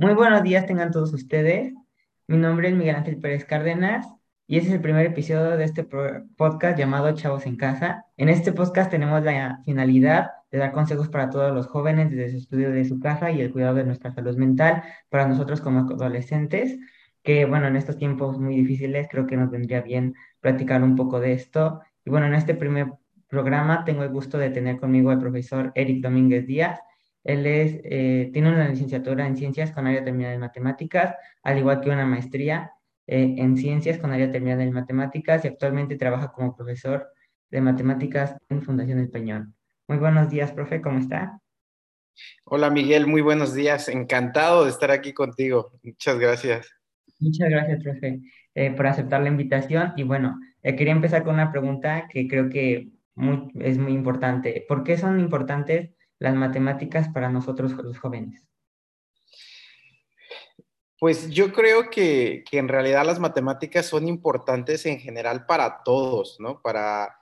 Muy buenos días tengan todos ustedes. Mi nombre es Miguel Ángel Pérez Cárdenas y este es el primer episodio de este podcast llamado Chavos en Casa. En este podcast tenemos la finalidad de dar consejos para todos los jóvenes desde su estudio de su casa y el cuidado de nuestra salud mental para nosotros como adolescentes, que bueno, en estos tiempos muy difíciles creo que nos vendría bien platicar un poco de esto. Y bueno, en este primer programa tengo el gusto de tener conmigo al profesor Eric Domínguez Díaz, él es, eh, tiene una licenciatura en ciencias con área terminada en matemáticas, al igual que una maestría eh, en ciencias con área terminada en matemáticas y actualmente trabaja como profesor de matemáticas en Fundación El Peñón. Muy buenos días, profe, ¿cómo está? Hola Miguel, muy buenos días. Encantado de estar aquí contigo. Muchas gracias. Muchas gracias, profe, eh, por aceptar la invitación. Y bueno, quería empezar con una pregunta que creo que es muy importante. ¿Por qué son importantes las matemáticas para nosotros los jóvenes? Pues yo creo que, en realidad las matemáticas son importantes en general para todos, ¿no? Para,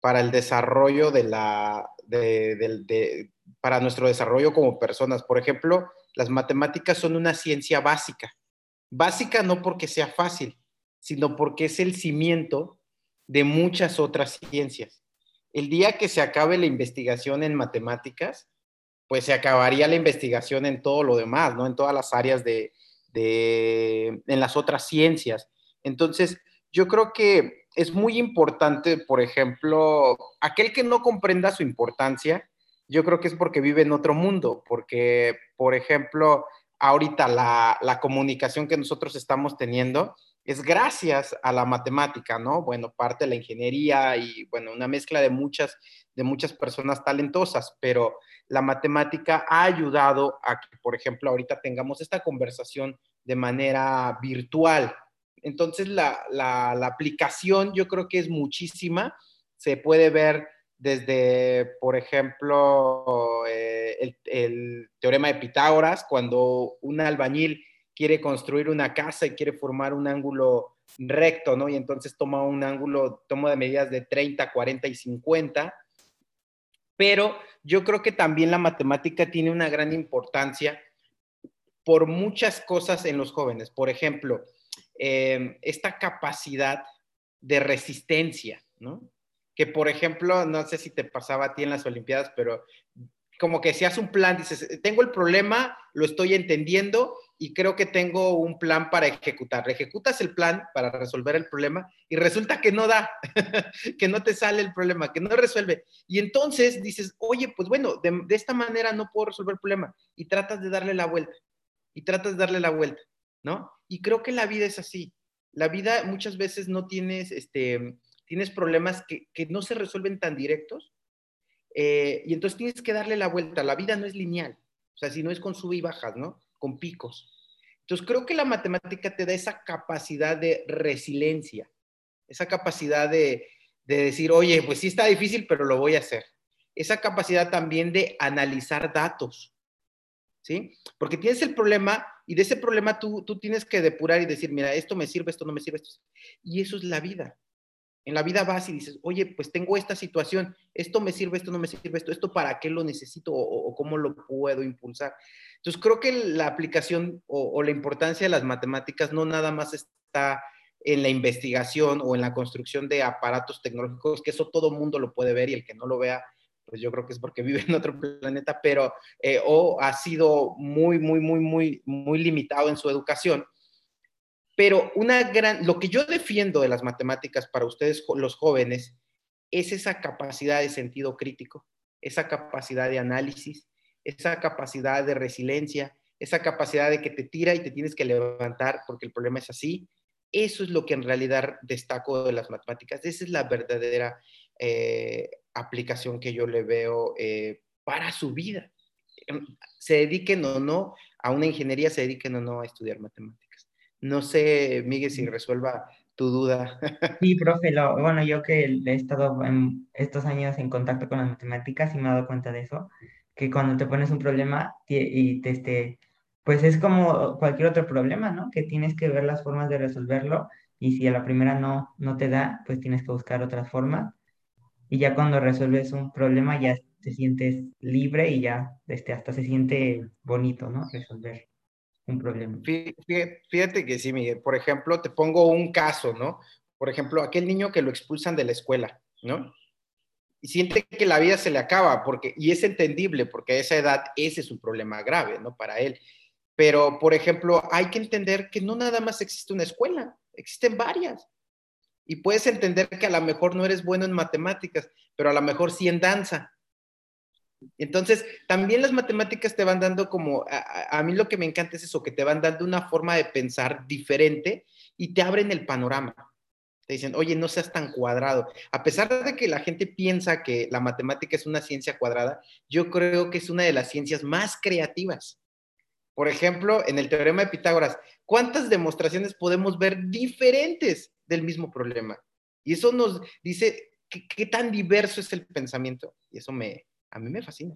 para el desarrollo de la, para nuestro desarrollo como personas. Por ejemplo, las matemáticas son una ciencia básica. Básica no porque sea fácil, sino porque es el cimiento de muchas otras ciencias el día que se acabe la investigación en matemáticas, pues se acabaría la investigación en todo lo demás, ¿no? En todas las áreas de, en las otras ciencias. Entonces, yo creo que es muy importante, por ejemplo, aquel que no comprenda su importancia, yo creo que es porque vive en otro mundo, porque, por ejemplo, ahorita la comunicación que nosotros estamos teniendo, es gracias a la matemática, ¿no? Bueno, parte de la ingeniería y, bueno, una mezcla de muchas, de muchas personas talentosas, pero la matemática ha ayudado a que, por ejemplo, ahorita tengamos esta conversación de manera virtual. Entonces, la, la, aplicación yo creo que es muchísima. Se puede ver desde, por ejemplo, eh, el teorema de Pitágoras, cuando un albañil quiere construir una casa y quiere formar un ángulo recto, ¿no? Y entonces toma un ángulo, toma de medidas de 30, 40 y 50. Pero yo creo que también la matemática tiene una gran importancia por muchas cosas en los jóvenes. Por ejemplo, em, esta capacidad de resistencia, ¿no? Que por ejemplo, no sé si te pasaba a ti en las Olimpiadas, pero como que si haces un plan, dices, tengo el problema, lo estoy entendiendo y creo que tengo un plan para ejecutar. Ejecutas el plan para resolver el problema y resulta que no da, que no te sale el problema, que no resuelve. Y entonces dices, oye, pues bueno, de, esta manera no puedo resolver el problema y tratas de darle la vuelta y tratas de darle la vuelta, ¿no? Y creo que la vida es así. La vida muchas veces no tienes, este, tienes problemas que, que no se resuelven tan directos eh, y entonces tienes que darle la vuelta. La vida no es lineal, o sea, si no es con sub y bajas, ¿no? Con picos. Entonces creo que la matemática te da esa capacidad de resiliencia, esa capacidad de, de decir, oye, pues sí está difícil, pero lo voy a hacer. Esa capacidad también de analizar datos, ¿sí? Porque tienes el problema y de ese problema tú, tú tienes que depurar y decir, mira, esto me sirve, esto no me sirve, esto. Y eso es la vida en la vida vas y dices, oye, pues tengo esta situación, esto me sirve, esto no me sirve, esto, esto para qué lo necesito o, cómo lo puedo impulsar. Entonces creo que la aplicación o, la importancia de las matemáticas no nada más está en la investigación o en la construcción de aparatos tecnológicos, que eso todo mundo lo puede ver y el que no lo vea, pues yo creo que es porque vive en otro planeta, pero eh, o ha sido muy, muy, muy, muy, muy limitado en su educación. Pero una gran, lo que yo defiendo de las matemáticas para ustedes, los jóvenes, es esa capacidad de sentido crítico, esa capacidad de análisis, esa capacidad de resiliencia, esa capacidad de que te tira y te tienes que levantar porque el problema es así. Eso es lo que en realidad destaco de las matemáticas. Esa es la verdadera eh, aplicación que yo le veo eh, para su vida. Se dediquen o no a una ingeniería, se dediquen o no a estudiar matemáticas. No sé, Miguel, si resuelva tu duda. Sí, profe, bueno, yo que he estado en estos años en contacto con las matemáticas y me he dado cuenta de eso, que cuando te pones un problema y te, este, pues es como cualquier otro problema, ¿no? Que tienes que ver las formas de resolverlo y si a la primera no, no te da, pues tienes que buscar otras formas. Y ya cuando resuelves un problema ya te sientes libre y ya este, hasta se siente bonito, ¿no? Resolver. un problema. Fíjate que sí, Miguel. Por ejemplo, te pongo un caso, ¿no? Por ejemplo, aquel niño que lo expulsan de la escuela, ¿no? Siente que la vida se le acaba, porque, y es entendible, porque a esa edad ese es un problema grave, ¿no? Para él. Pero, por ejemplo, hay que entender que no nada más existe una escuela, existen varias. Y puedes entender que a lo mejor no eres bueno en matemáticas, pero a lo mejor sí en danza. Entonces, también las matemáticas te van dando como, a, mí lo que me encanta es eso, que te van dando una forma de pensar diferente y te abren el panorama. Te dicen, oye, no seas tan cuadrado. A pesar de que la gente piensa que la matemática es una ciencia cuadrada, yo creo que es una de las ciencias más creativas. Por ejemplo, en el teorema de Pitágoras, ¿cuántas demostraciones podemos ver diferentes del mismo problema? Y eso nos dice qué, tan diverso es el pensamiento. Y eso me, a mí me fascina.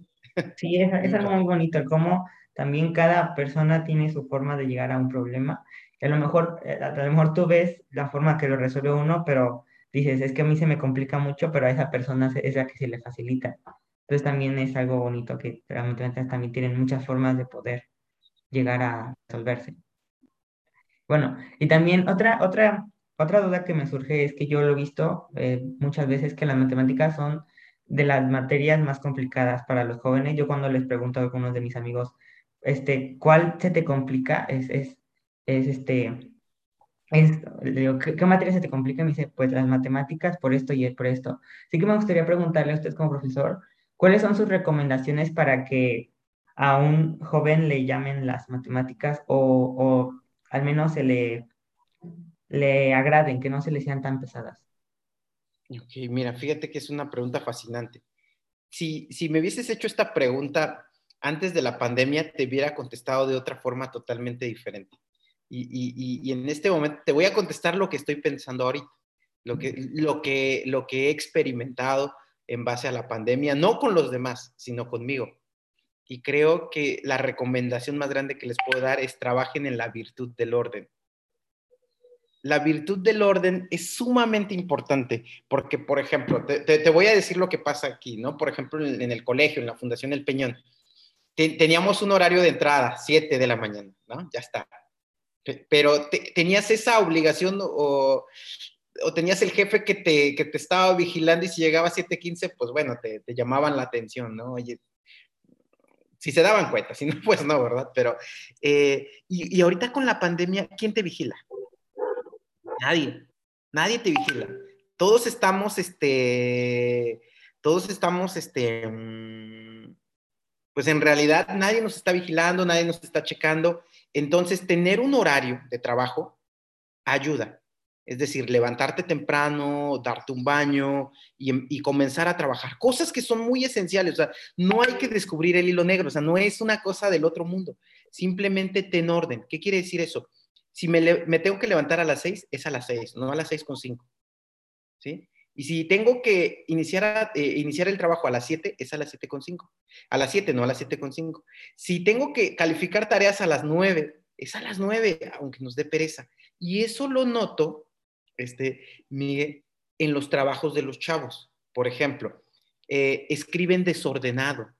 Sí, es, es algo muy bonito, cómo también cada persona tiene su forma de llegar a un problema. A lo mejor, eh, a lo mejor tú ves la forma que lo resuelve uno, pero dices, es que a mí se me complica mucho, pero a esa persona es la que se le facilita. Entonces también es algo bonito que realmente también tienen muchas formas de poder llegar a resolverse. Bueno, y también otra, otra, otra duda que me surge es que yo lo he visto eh, muchas veces que las matemáticas son de las materias más complicadas para los jóvenes. Yo cuando les pregunto a algunos de mis amigos, este, ¿cuál se te complica? Es, es, es este, es, digo, ¿qué, materia se te complica? Me dice, pues las matemáticas por esto y por esto. Así que me gustaría preguntarle a usted como profesor, ¿cuáles son sus recomendaciones para que a un joven le llamen las matemáticas o, o al menos se le, le agraden, que no se le sean tan pesadas? Ok, mira, fíjate que es una pregunta fascinante. Si, si me hubieses hecho esta pregunta antes de la pandemia, te hubiera contestado de otra forma totalmente diferente. Y, y, y, en este momento te voy a contestar lo que estoy pensando ahorita, lo que, lo, que, lo que he experimentado en base a la pandemia, no con los demás, sino conmigo. Y creo que la recomendación más grande que les puedo dar es trabajen en la virtud del orden la virtud del orden es sumamente importante, porque, por ejemplo, te, voy a decir lo que pasa aquí, ¿no? Por ejemplo, en, el colegio, en la Fundación El Peñón, teníamos un horario de entrada, 7 de la mañana, ¿no? Ya está. Pero tenías esa obligación o, tenías el jefe que te, te estaba vigilando y si llegaba a 7.15, pues bueno, te, llamaban la atención, ¿no? Oye, si se daban cuenta, si no, pues no, ¿verdad? Pero, eh, y, y ahorita con la pandemia, ¿quién te vigila? Nadie, nadie te vigila. Todos estamos, este, todos estamos, este, mm, pues en realidad nadie nos está vigilando, nadie nos está checando. Entonces, tener un horario de trabajo ayuda. Es decir, levantarte temprano, darte un baño y, y, comenzar a trabajar. Cosas que son muy esenciales. O sea, no hay que descubrir el hilo negro. O sea, no es una cosa del otro mundo. Simplemente ten orden. ¿Qué quiere decir eso? si me, tengo que levantar a las 6, es a las 6, no a las 6 con 5. ¿Sí? Y si tengo que iniciar, eh, iniciar el trabajo a las 7, es a las 7 con 5. A las 7, no a las 7 con 5. Si tengo que calificar tareas a las 9, es a las 9, aunque nos dé pereza. Y eso lo noto, este, Miguel, en los trabajos de los chavos. Por ejemplo, eh, escriben desordenado.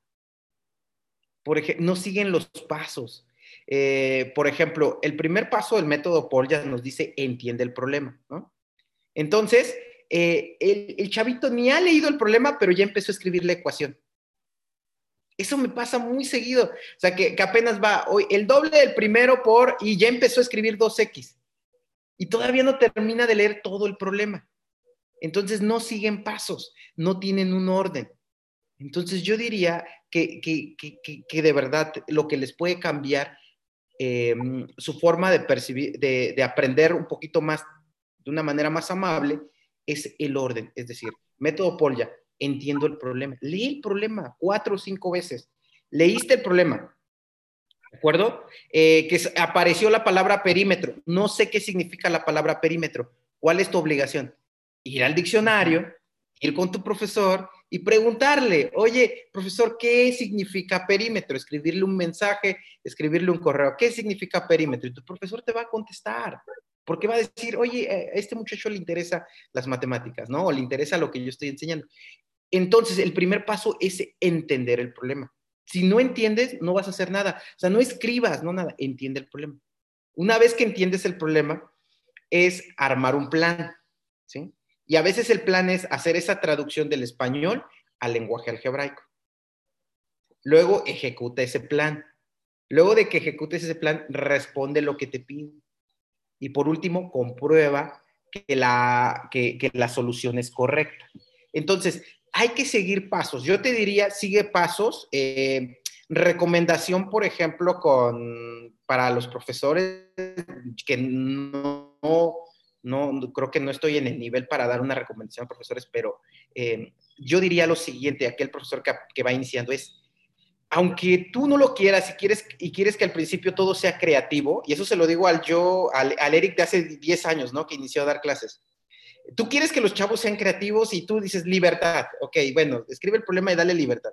Por no siguen los pasos. Eh, por ejemplo, el primer paso del método Paul ya nos dice entiende el problema. Entonces, eh, el, chavito ni ha leído el problema, pero ya empezó a escribir la ecuación. Eso me pasa muy seguido. O sea, que, apenas va hoy el doble del primero por y ya empezó a escribir 2x. Y todavía no termina de leer todo el problema. Entonces no siguen pasos, no tienen un orden. Entonces yo diría que, que de verdad lo que les puede cambiar eh, su forma de percibir, de, aprender un poquito más, de una manera más amable, es el orden. Es decir, método Polya, entiendo el problema. Lee el problema cuatro o cinco veces. Leíste el problema. ¿De acuerdo? Eh, que apareció la palabra perímetro. No sé qué significa la palabra perímetro. ¿Cuál es tu obligación? Ir al diccionario, ir con tu profesor y preguntarle, oye, profesor, ¿qué significa perímetro? Escribirle un mensaje, escribirle un correo, ¿qué significa perímetro? Y tu profesor te va a contestar, porque va a decir, oye, a este muchacho le interesa las matemáticas, ¿no? O le interesa lo que yo estoy enseñando. Entonces, el primer paso es entender el problema. Si no entiendes, no vas a hacer nada. O sea, no escribas, no nada, entiende el problema. Una vez que entiendes el problema, es armar un plan, ¿sí? Y a veces el plan es hacer esa traducción del español al lenguaje algebraico. Luego ejecuta ese plan. Luego de que ejecutes ese plan, responde lo que te piden. Y por último, comprueba que la, que, la solución es correcta. Entonces, hay que seguir pasos. Yo te diría, sigue pasos. Eh, recomendación, por ejemplo, con, para los profesores que no, no, creo que no estoy en el nivel para dar una recomendación a profesores, pero eh, yo diría lo siguiente, aquel profesor que, que, va iniciando es, aunque tú no lo quieras y quieres, y quieres que al principio todo sea creativo, y eso se lo digo al yo, al, Eric de hace 10 años, ¿no? Que inició a dar clases. Tú quieres que los chavos sean creativos y tú dices libertad. Ok, bueno, escribe el problema y dale libertad.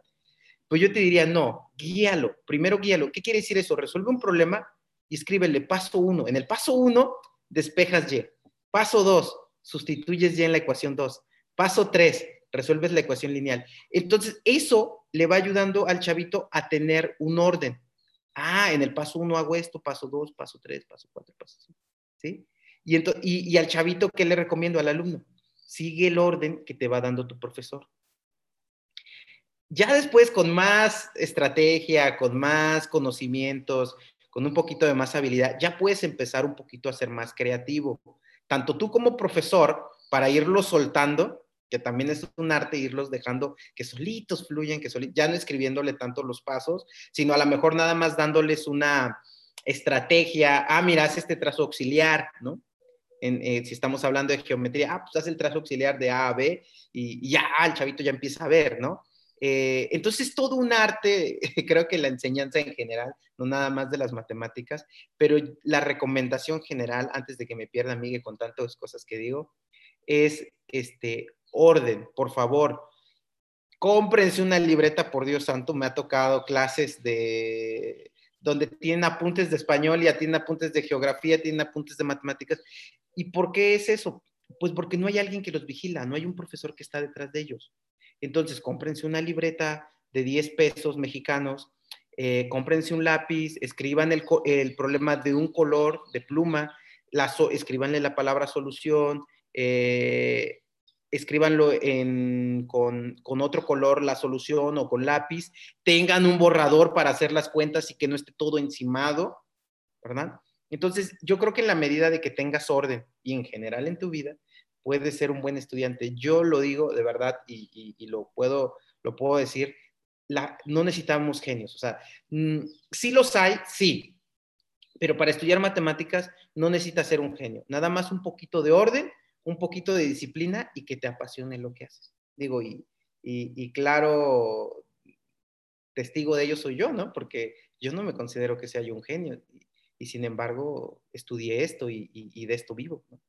Pues yo te diría, no, guíalo. Primero guíalo. ¿Qué quiere decir eso? Resuelve un problema y escríbele paso uno. En el paso uno, despejas Y. Paso dos, sustituyes Y en la ecuación 2. Paso tres, resuelves la ecuación lineal. Entonces, eso le va ayudando al chavito a tener un orden. Ah, en el paso uno hago esto, paso dos, paso tres, paso cuatro, paso cinco. ¿Sí? Y, y, al chavito, ¿qué le recomiendo al alumno? Sigue el orden que te va dando tu profesor. Ya después, con más estrategia, con más conocimientos, con un poquito de más habilidad, ya puedes empezar un poquito a ser más creativo. Tanto tú como profesor, para irlos soltando, que también es un arte irlos dejando que solitos fluyen, que solitos, ya no escribiéndole tanto los pasos, sino a lo mejor nada más dándoles una estrategia, ah, mira, haz este trazo auxiliar, ¿no? Eh, si estamos hablando de geometría, ah, pues haz el trazo auxiliar de A a B y, ya el chavito ya empieza a ver, ¿no? Eh, entonces, todo un arte, creo que la enseñanza en general, no nada más de las matemáticas, pero la recomendación general, antes de que me pierda, Miguel, con tantas cosas que digo, es este orden, por favor. Cómprense una libreta, por Dios santo, me ha tocado clases de donde tienen apuntes de español y tienen apuntes de geografía, tienen apuntes de matemáticas. ¿Y por qué es eso? Pues porque no hay alguien que los vigila, no hay un profesor que está detrás de ellos. Entonces, cómprense una libreta de 10 pesos mexicanos, eh, cómprense un lápiz, escriban el, problema de un color, de pluma, la escribanle la palabra solución, eh, escríbanlo con, con, otro color la solución o con lápiz, tengan un borrador para hacer las cuentas y que no esté todo encimado, ¿verdad? Entonces, yo creo que en la medida de que tengas orden y en general en tu vida, puedes ser un buen estudiante. Yo lo digo de verdad y, lo, puedo, lo puedo decir, no necesitamos genios. O sea, mm, sí los hay, sí, pero para estudiar matemáticas no necesitas ser un genio. Nada más un poquito de orden un poquito de disciplina y que te apasione lo que haces. Digo, y, y, claro, testigo de ello soy yo, ¿no? Porque yo no me considero que sea yo un genio y, sin embargo estudié esto y, y, de esto vivo, ¿no?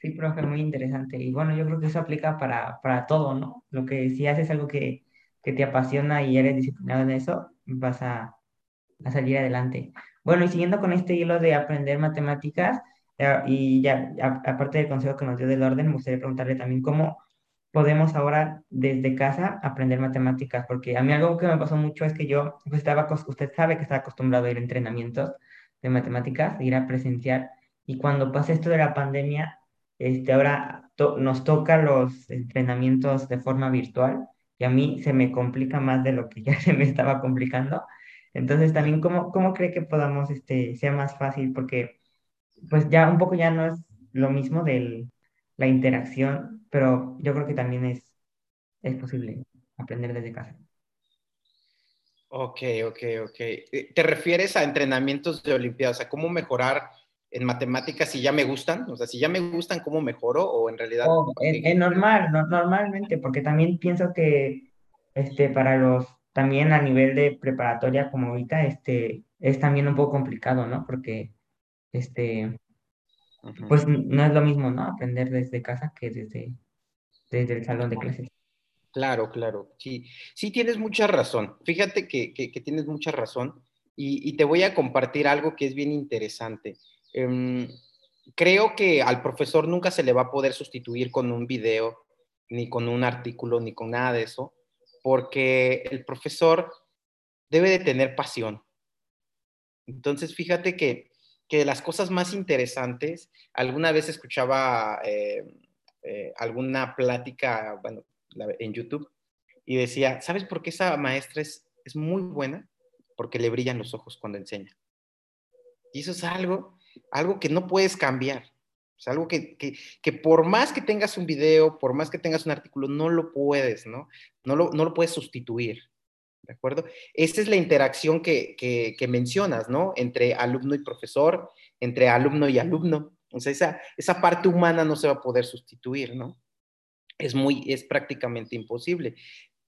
Sí, profe, muy interesante. Y bueno, yo creo que eso aplica para, para todo, ¿no? Lo que si haces algo que, que te apasiona y eres disciplinado en eso, vas a, a salir adelante. Bueno, y siguiendo con este hilo de aprender matemáticas, y ya, aparte del consejo que nos dio del orden, me gustaría preguntarle también cómo podemos ahora desde casa aprender matemáticas, porque a mí algo que me pasó mucho es que yo, pues estaba, usted sabe que estaba acostumbrado a ir a entrenamientos de matemáticas, ir a presenciar, y cuando pasa esto de la pandemia, este, ahora nos toca los entrenamientos de forma virtual, y a mí se me complica más de lo que ya se me estaba complicando. Entonces, también, ¿cómo, cómo cree que podamos, este, sea más fácil? Porque pues ya un poco ya no es lo mismo de la interacción, pero yo creo que también es, es posible aprender desde casa. Ok, ok, ok. Eh, ¿Te refieres a entrenamientos de Olimpiadas? ¿A cómo mejorar en matemáticas si ya me gustan? O sea, si ya me gustan, ¿cómo mejoro? ¿O en realidad? Oh, en, normal, normalmente, porque también pienso que este, para los, también a nivel de preparatoria como ahorita, este, es también un poco complicado, ¿no? Porque este, pues no es lo mismo, ¿no? Aprender desde casa que desde, desde el salón de clases. Claro, claro, sí, sí tienes mucha razón. Fíjate que, tienes mucha razón y, te voy a compartir algo que es bien interesante. Em, creo que al profesor nunca se le va a poder sustituir con un video, ni con un artículo, ni con nada de eso, porque el profesor debe de tener pasión. Entonces, fíjate que, que las cosas más interesantes, alguna vez escuchaba eh, eh, alguna plática, bueno, en YouTube, y decía, ¿sabes por qué esa maestra es, es muy buena? Porque le brillan los ojos cuando enseña. Y eso es algo, algo que no puedes cambiar. Es algo que, que, que, por más que tengas un video, por más que tengas un artículo, no lo puedes, ¿no? No lo, no lo puedes sustituir. ¿De acuerdo? Esa es la interacción que, que, mencionas, ¿no? Entre alumno y profesor, entre alumno y alumno. O sea, esa, esa parte humana no se va a poder sustituir, ¿no? Es muy, es prácticamente imposible.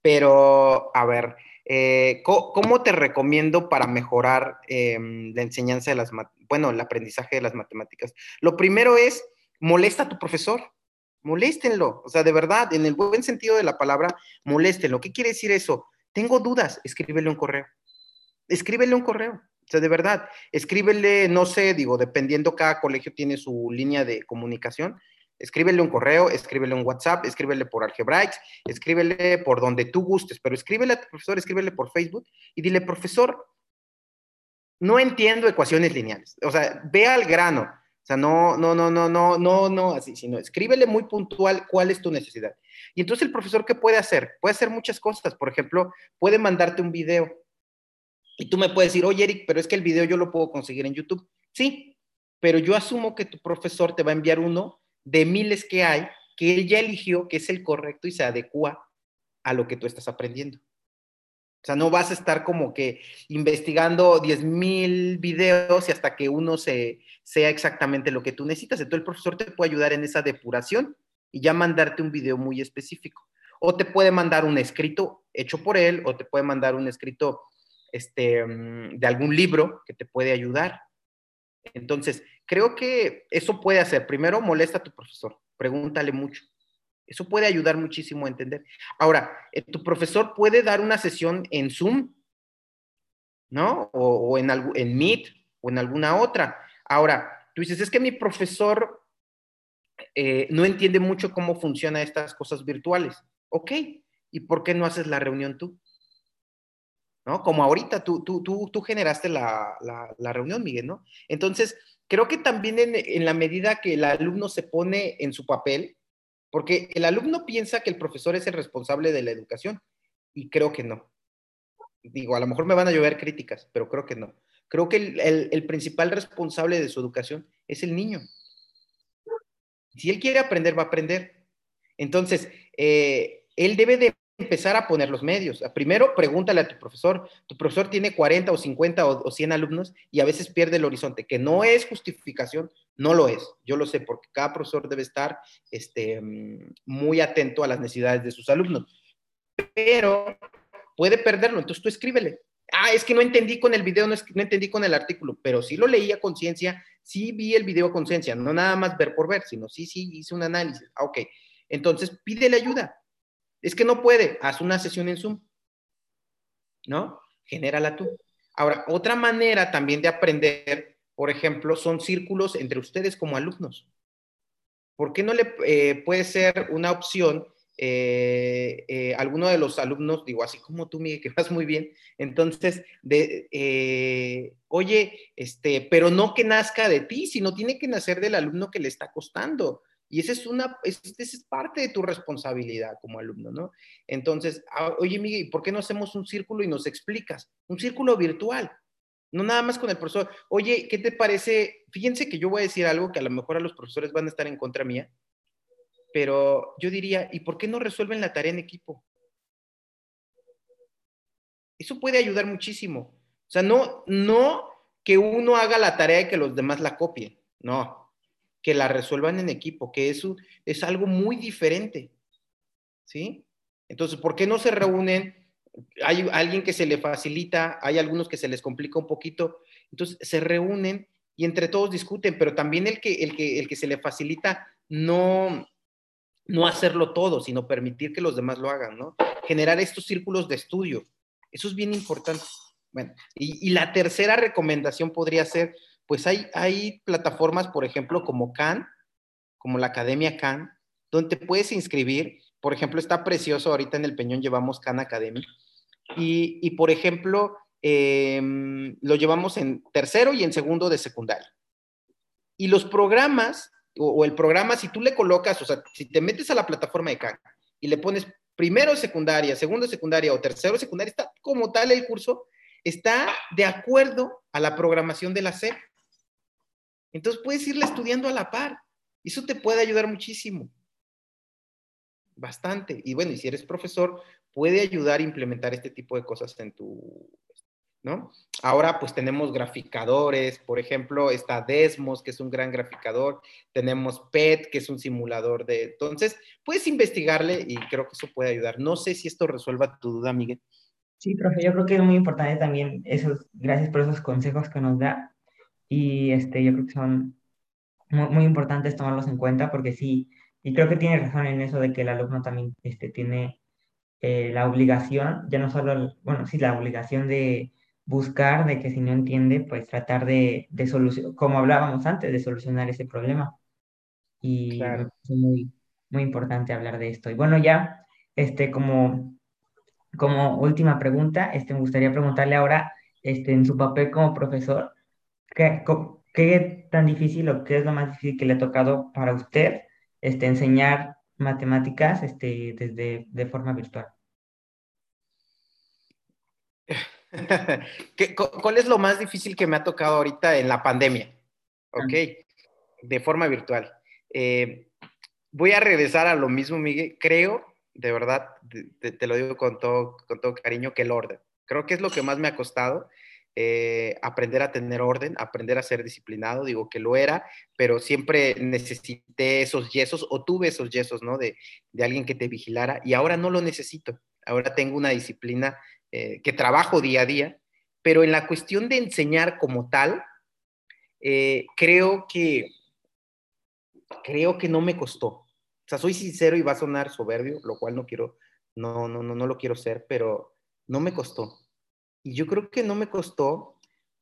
Pero, a ver, eh, ¿cómo, te recomiendo para mejorar em, la enseñanza de las, bueno, el aprendizaje de las matemáticas? Lo primero es, molesta a tu profesor, moléstenlo, o sea, de verdad, en el buen sentido de la palabra, moléstenlo. ¿Qué quiere decir eso? Tengo dudas, escríbele un correo. Escríbele un correo. O sea, de verdad, escríbele, no sé, digo, dependiendo, cada colegio tiene su línea de comunicación, escríbele un correo, escríbele un WhatsApp, escríbele por Algebraics, escríbele por donde tú gustes, pero escríbele a tu profesor, escríbele por Facebook y dile, profesor, no entiendo ecuaciones lineales. O sea, ve al grano. O sea, no, no, no, no, no, no, no, así, sino escríbele muy puntual cuál es tu necesidad. Y entonces el profesor, ¿qué puede hacer? Puede hacer muchas cosas. Por ejemplo, puede mandarte un video. Y tú me puedes decir, oye, Eric, pero es que el video yo lo puedo conseguir en YouTube. Sí, pero yo asumo que tu profesor te va a enviar uno de miles que hay, que él ya eligió que es el correcto y se adecua a lo que tú estás aprendiendo. O sea, no vas a estar como que investigando 10 mil videos y hasta que uno se, sea exactamente lo que tú necesitas. Entonces el profesor te puede ayudar en esa depuración y ya mandarte un video muy específico. O te puede mandar un escrito hecho por él, o te puede mandar un escrito este, mm, de algún libro que te puede ayudar. Entonces, creo que eso puede hacer. Primero, molesta a tu profesor, pregúntale mucho. Eso puede ayudar muchísimo a entender. Ahora, eh, tu profesor puede dar una sesión en Zoom, ¿no? O, en, en Meet o en alguna otra. Ahora, tú dices, es que mi profesor eh, no entiende mucho cómo funcionan estas cosas virtuales. Ok, ¿y por qué no haces la reunión tú? ¿No? Como ahorita tú, tú, tú, generaste la, la reunión, Miguel, ¿no? Entonces, Creo que también en, la medida que el alumno se pone en su papel, porque el alumno piensa que el profesor es el responsable de la educación y creo que no. Digo, a lo mejor me van a llover críticas, pero creo que no. Creo que el, principal responsable de su educación es el niño. Si él quiere aprender, va a aprender. Entonces, eh, él debe de empezar a poner los medios. Primero, pregúntale a tu profesor. Tu profesor tiene 40 o 50 o, 100 alumnos y a veces pierde el horizonte, que no es justificación, no lo es. Yo lo sé porque cada profesor debe estar este, muy atento a las necesidades de sus alumnos. Pero puede perderlo, entonces tú escríbele. Ah, es que no entendí con el video, no, no entendí con el artículo, pero sí lo leí a conciencia, sí vi el video a conciencia, no nada más ver por ver, sino sí, sí hice un análisis. Ah, ok, entonces pídele ayuda es que no puede, haz una sesión en Zoom. ¿No? Genérala tú. Ahora, otra manera también de aprender, por ejemplo, son círculos entre ustedes como alumnos. ¿Por qué no le eh, puede ser una opción eh, eh, alguno de los alumnos, digo, así como tú, Miguel, que vas muy bien, entonces, de, oye, este, pero no que nazca de ti, sino tiene que nacer del alumno que le está costando. Y esa es, una, es parte de tu responsabilidad como alumno, ¿no? Entonces, ah, oye, Miguel, ¿por qué no hacemos un círculo y nos explicas? Un círculo virtual, no nada más con el profesor. Oye, ¿qué te parece? Fíjense que yo voy a decir algo que a lo mejor a los profesores van a estar en contra mía, pero yo diría, ¿y por qué no resuelven la tarea en equipo? Eso puede ayudar muchísimo. O sea, no, no que uno haga la tarea y que los demás la copien, no que la resuelvan en equipo, que eso es algo muy diferente. ¿Sí? Entonces, ¿por qué no se reúnen? Hay alguien que se le facilita, hay algunos que se les complica un poquito. Entonces, se reúnen y entre todos discuten, pero también el que, el que, el que se le facilita no, no hacerlo todo, sino permitir que los demás lo hagan, ¿no? Generar estos círculos de estudio. Eso es bien importante. Bueno, y, y la tercera recomendación podría ser, pues hay, hay plataformas, por ejemplo, como Khan, como la Academia Khan, donde te puedes inscribir. Por ejemplo, está precioso, ahorita en el Peñón llevamos Khan Academy. Y, por ejemplo, em, lo llevamos en tercero y en segundo de secundaria. Y los programas, o, el programa, si tú le colocas, o sea, si te metes a la plataforma de Khan y le pones primero secundaria, segundo secundaria o tercero secundaria, está como tal el curso, está de acuerdo a la programación de la SEP. Entonces puedes irle estudiando a la par. Eso te puede ayudar muchísimo. Bastante. Y bueno, y si eres profesor, puede ayudar a implementar este tipo de cosas en tu, ¿no? Ahora pues tenemos graficadores, por ejemplo, está Desmos, que es un gran graficador, tenemos PET, que es un simulador de... Entonces, puedes investigarle y creo que eso puede ayudar. No sé si esto resuelva tu duda, Miguel. Sí, profe, yo creo que es muy importante también esos, gracias por esos consejos que nos da y este, yo creo que son muy, importantes tomarlos en cuenta porque sí, y creo que tiene razón en eso de que el alumno también este, tiene eh, la obligación, ya no solo, bueno, sí, la obligación de buscar de que si no entiende, pues tratar de, de solucionar, como hablábamos antes, de solucionar ese problema. Y es muy, muy importante hablar de esto. Y bueno, ya, este, como, como última pregunta, este, me gustaría preguntarle ahora, este, en su papel como profesor, ¿qué, qué tan difícil o qué es lo más difícil que le ha tocado para usted este, enseñar matemáticas este, desde de forma virtual? ¿Cuál es lo más difícil que me ha tocado ahorita en la pandemia? Ok, de forma virtual. Eh, voy a regresar a lo mismo, Miguel. Creo, de verdad, te, lo digo con todo, con todo cariño, que el orden. Creo que es lo que más me ha costado. Eh, aprender a tener orden, aprender a ser disciplinado, digo que lo era, pero siempre necesité esos yesos o tuve esos yesos, ¿no? De, de alguien que te vigilara y ahora no lo necesito. Ahora tengo una disciplina eh, que trabajo día a día, pero en la cuestión de enseñar como tal, eh, creo que creo que no me costó. O sea, soy sincero y va a sonar soberbio, lo cual no quiero, no, no, no, no lo quiero ser, pero no me costó. Y yo creo que no me costó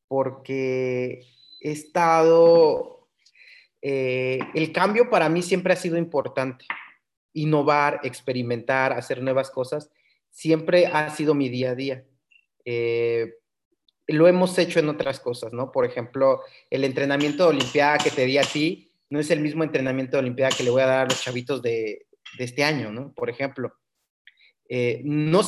porque he estado, eh, el cambio para mí siempre ha sido importante. Innovar, experimentar, hacer nuevas cosas siempre ha sido mi día a día. Eh, lo hemos hecho en otras cosas, ¿no? Por ejemplo, el entrenamiento de Olimpiada que te di a ti no es el mismo entrenamiento de Olimpiada que le voy a dar a los chavitos de, este año, ¿no? Por ejemplo. Eh, no,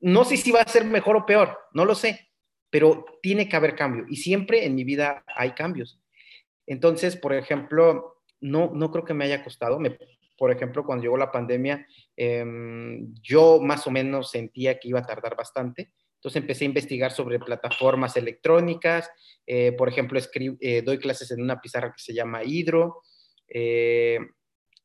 no sé si va a ser mejor o peor, no lo sé, pero tiene que haber cambio y siempre en mi vida hay cambios. Entonces, por ejemplo, no, no creo que me haya costado. Por ejemplo, cuando llegó la pandemia, em, yo más o menos sentía que iba a tardar bastante. Entonces empecé a investigar sobre plataformas electrónicas. Eh, por ejemplo, eh, doy clases en una pizarra que se llama Hidro. Eh,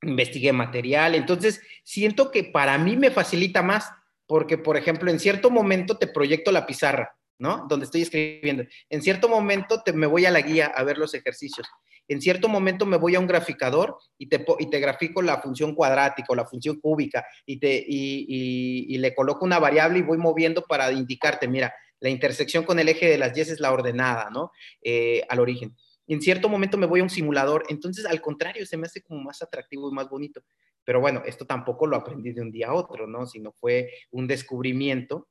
investigué material. Entonces, siento que para mí me facilita más porque, por ejemplo, en cierto momento te proyecto la pizarra, ¿no? Donde estoy escribiendo. En cierto momento te, me voy a la guía a ver los ejercicios en cierto momento me voy a un graficador y te, grafico la función cuadrática o la función cúbica y, te, le coloco una variable y voy moviendo para indicarte, mira, la intersección con el eje de las Y es la ordenada, ¿no? Eh, al origen. En cierto momento me voy a un simulador, entonces al contrario, se me hace como más atractivo y más bonito. Pero bueno, esto tampoco lo aprendí de un día a otro, ¿no? Sino fue un descubrimiento.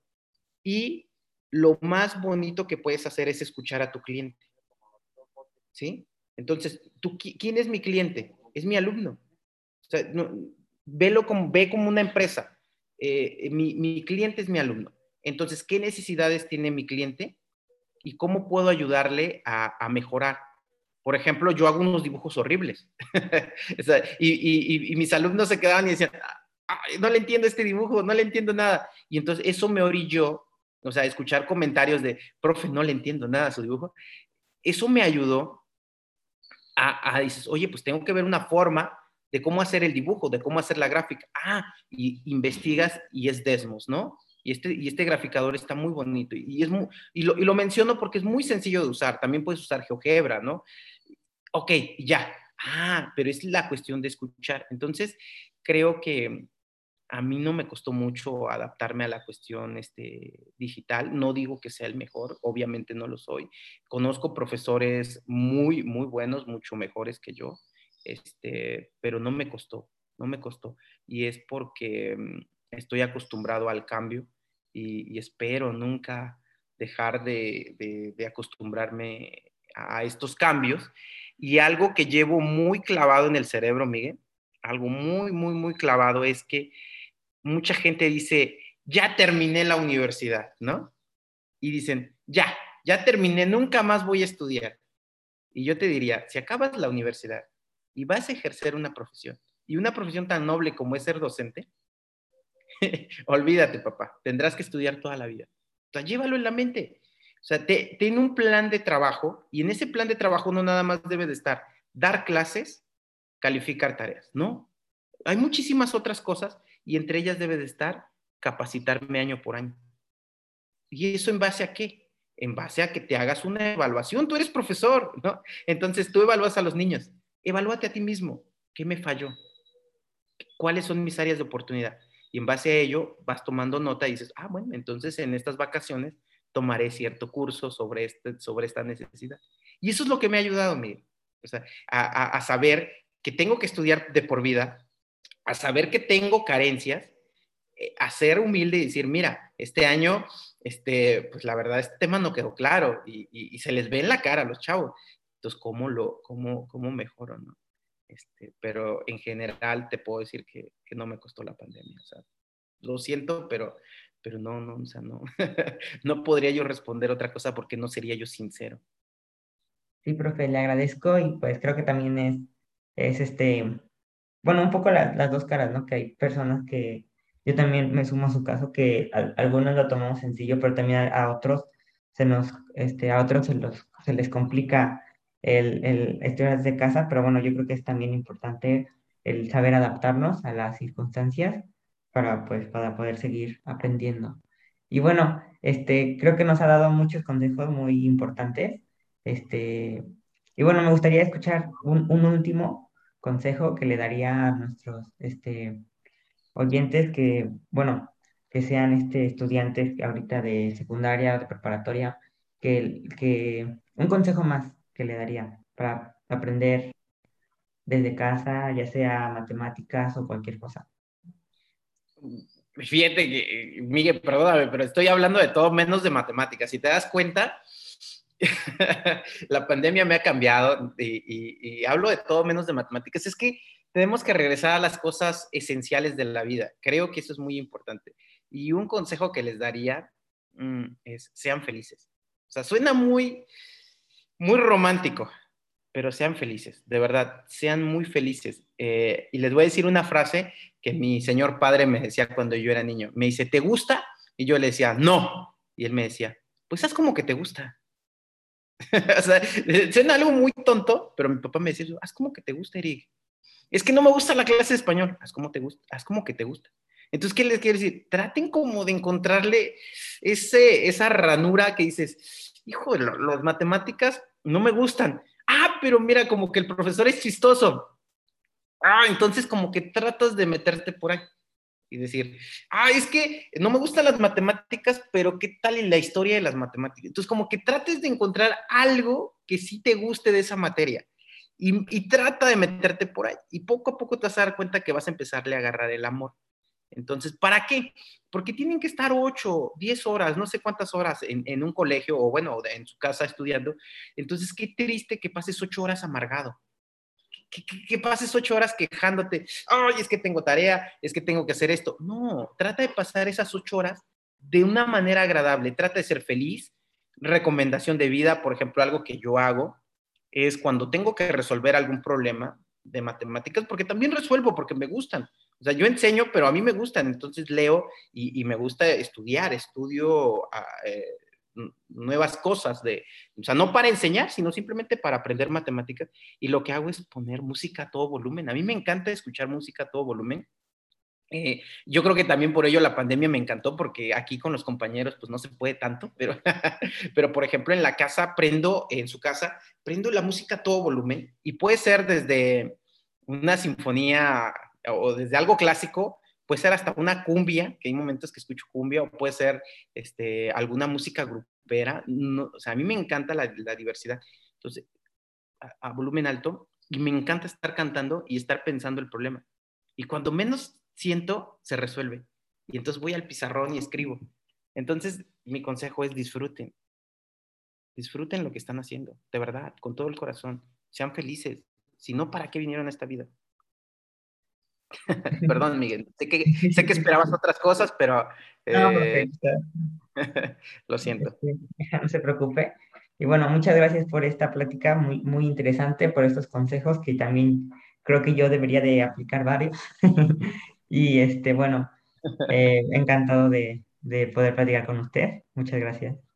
Y lo más bonito que puedes hacer es escuchar a tu cliente. ¿Sí? Entonces, ¿tú, ¿quién es mi cliente? Es mi alumno. O sea, como, ve como una empresa. Eh, mi, cliente es mi alumno. Entonces, ¿qué necesidades tiene mi cliente? ¿Y cómo puedo ayudarle a, mejorar? Por ejemplo, yo hago unos dibujos horribles. y, mis alumnos se quedaban y decían, no le entiendo este dibujo, no le entiendo nada. Y entonces eso me orilló, o sea, escuchar comentarios de, profe, no le entiendo nada a su dibujo. Eso me ayudó a, dices, oye, pues tengo que ver una forma de cómo hacer el dibujo, de cómo hacer la gráfica. Ah, y investigas y es Desmos, ¿no? Y este, y este graficador está muy bonito y, es muy, y, y lo menciono porque es muy sencillo de usar. También puedes usar GeoGebra, ¿no? Ok, ya. Ah, pero es la cuestión de escuchar. Entonces, creo que a mí no me costó mucho adaptarme a la cuestión este, digital. No digo que sea el mejor, obviamente no lo soy. Conozco profesores muy, muy buenos, mucho mejores que yo, este, pero no me costó, no me costó. Y es porque mm, estoy acostumbrado al cambio y, espero nunca, dejar de, de acostumbrarme a estos cambios. Y algo que llevo muy clavado en el cerebro, Miguel, algo muy, muy, muy clavado es que mucha gente dice, ya terminé la universidad, ¿no? Y dicen, ya, ya terminé, nunca más voy a estudiar. Y yo te diría, si acabas la universidad y vas a ejercer una profesión, y una profesión tan noble como es ser docente, olvídate, papá, tendrás que estudiar toda la vida. Sea, llévalo en la mente. O sea, ten un plan de trabajo y en ese plan de trabajo no nada más debe de estar dar clases, calificar tareas, ¿no? Hay muchísimas otras cosas y entre ellas debe de estar capacitarme año por año. ¿Y eso en base a qué? En base a que te hagas una evaluación. Tú eres profesor, ¿no? Entonces tú evalúas a los niños. Evalúate a ti mismo. ¿Qué me falló? ¿Cuáles son mis áreas de oportunidad? Y en base a ello vas tomando nota y dices, ah, bueno, entonces en estas vacaciones tomaré cierto curso sobre, este, sobre esta necesidad. Y eso es lo que me ha ayudado, Miguel. O sea, a, a saber que tengo que estudiar de por vida, a saber que tengo carencias eh, a ser humilde y decir, mira, este año, este, pues la verdad, este tema no quedó claro y, se les ve en la cara a los chavos. Entonces, ¿cómo, lo, cómo, cómo mejoro? No? Este, pero en general te puedo decir que, que, no me costó la pandemia. O sea, lo siento, pero, pero no, no, o sea, no, no podría yo responder otra cosa porque no sería yo sincero. Sí, profe, le agradezco y pues creo que también es, es este, bueno, un poco las dos caras, ¿no? Que hay personas que yo también me sumo a su caso que algunos lo tomamos sencillo, pero también a, otros se nos, este, a otros se, los, se les complica el, el estudiar desde casa, pero bueno, yo creo que es también importante el saber adaptarnos a las circunstancias para, pues, para poder seguir aprendiendo. Y bueno, este, creo que nos ha dado muchos consejos muy importantes. Este, y bueno, me gustaría escuchar un, un último consejo que le daría a nuestros este, oyentes que, bueno, que sean este, estudiantes ahorita de secundaria, de preparatoria, que, que un consejo más que le daría para aprender desde casa, ya sea matemáticas o cualquier cosa. Fíjate que, Miguel, perdóname, pero estoy hablando de todo menos de matemáticas. Si te das cuenta, la pandemia me ha cambiado y, y, hablo de todo menos de matemáticas. Es que tenemos que regresar a las cosas esenciales de la vida. Creo que eso es muy importante. Y un consejo que les daría mm, es, sean felices. O sea, suena muy, muy romántico, pero sean felices, de verdad, sean muy felices. Eh, y les voy a decir una frase que mi señor padre me decía cuando yo era niño. Me dice, ¿te gusta? Y yo le decía, no. Y él me decía, pues haz como que te gusta. o sea, suena algo muy tonto, pero mi papá me decía, haz como que te gusta, Eric. Es que no me gusta la clase de español. Haz como te gusta, haz como que te gusta. Entonces, ¿qué les quiero decir? Traten como de encontrarle ese, esa ranura que dices, hijo, las matemáticas no me gustan. Pero mira, como que el profesor es chistoso. Ah, entonces como que tratas de meterte por ahí y decir, ah, es que no me gustan las matemáticas, pero ¿qué tal en la historia de las matemáticas? Entonces como que trates de encontrar algo que sí te guste de esa materia. Y, trata de meterte por ahí. Y poco a poco te vas a dar cuenta que vas a empezarle a agarrar el amor. Entonces, ¿para qué? Porque tienen que estar 8, 10 horas, no sé cuántas horas en, un colegio o bueno, en su casa estudiando. Entonces, qué triste que pases 8 horas amargado. Que, que, pases 8 horas quejándote. Ay, es que tengo tarea, es que tengo que hacer esto. No, trata de pasar esas 8 horas de una manera agradable. Trata de ser feliz. Recomendación de vida, por ejemplo, algo que yo hago es cuando tengo que resolver algún problema de matemáticas, porque también resuelvo, porque me gustan. O sea, yo enseño, pero a mí me gustan, entonces leo y, me gusta estudiar, estudio ah, eh, nuevas cosas, de, o sea, no para enseñar, sino simplemente para aprender matemáticas. Y lo que hago es poner música a todo volumen. A mí me encanta escuchar música a todo volumen. Eh, yo creo que también por ello la pandemia me encantó porque aquí con los compañeros pues no se puede tanto, pero, pero por ejemplo en la casa prendo, en su casa, prendo la música a todo volumen y puede ser desde una sinfonía o desde algo clásico, puede ser hasta una cumbia, que hay momentos que escucho cumbia, o puede ser este, alguna música grupera. o sea, a mí me encanta la, diversidad. Entonces, a volumen alto, y me encanta estar cantando y estar pensando el problema. Y cuando menos siento, se resuelve. Y entonces voy al pizarrón y escribo. Entonces, mi consejo es disfruten. Disfruten lo que están haciendo, de verdad, con todo el corazón. Sean felices. Si no, ¿para qué vinieron a esta vida? Perdón, Miguel. Sé que, sé que esperabas otras cosas, pero... Eh, lo siento. No se preocupe. Y bueno, muchas gracias por esta plática muy, muy interesante, por estos consejos que también creo que yo debería de aplicar varios. y este, bueno, eh, encantado de, de poder platicar con usted. Muchas gracias.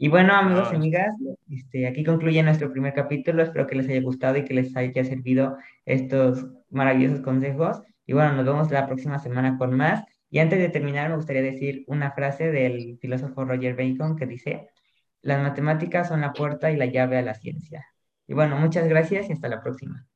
Y bueno, amigos y amigas, este, aquí concluye nuestro primer capítulo. Espero que les haya gustado y que les haya servido estos maravillosos consejos. Y bueno, nos vemos la próxima semana con más. Y antes de terminar, me gustaría decir una frase del filósofo Roger Bacon que dice, las matemáticas son la puerta y la llave a la ciencia. Y bueno, muchas gracias y hasta la próxima.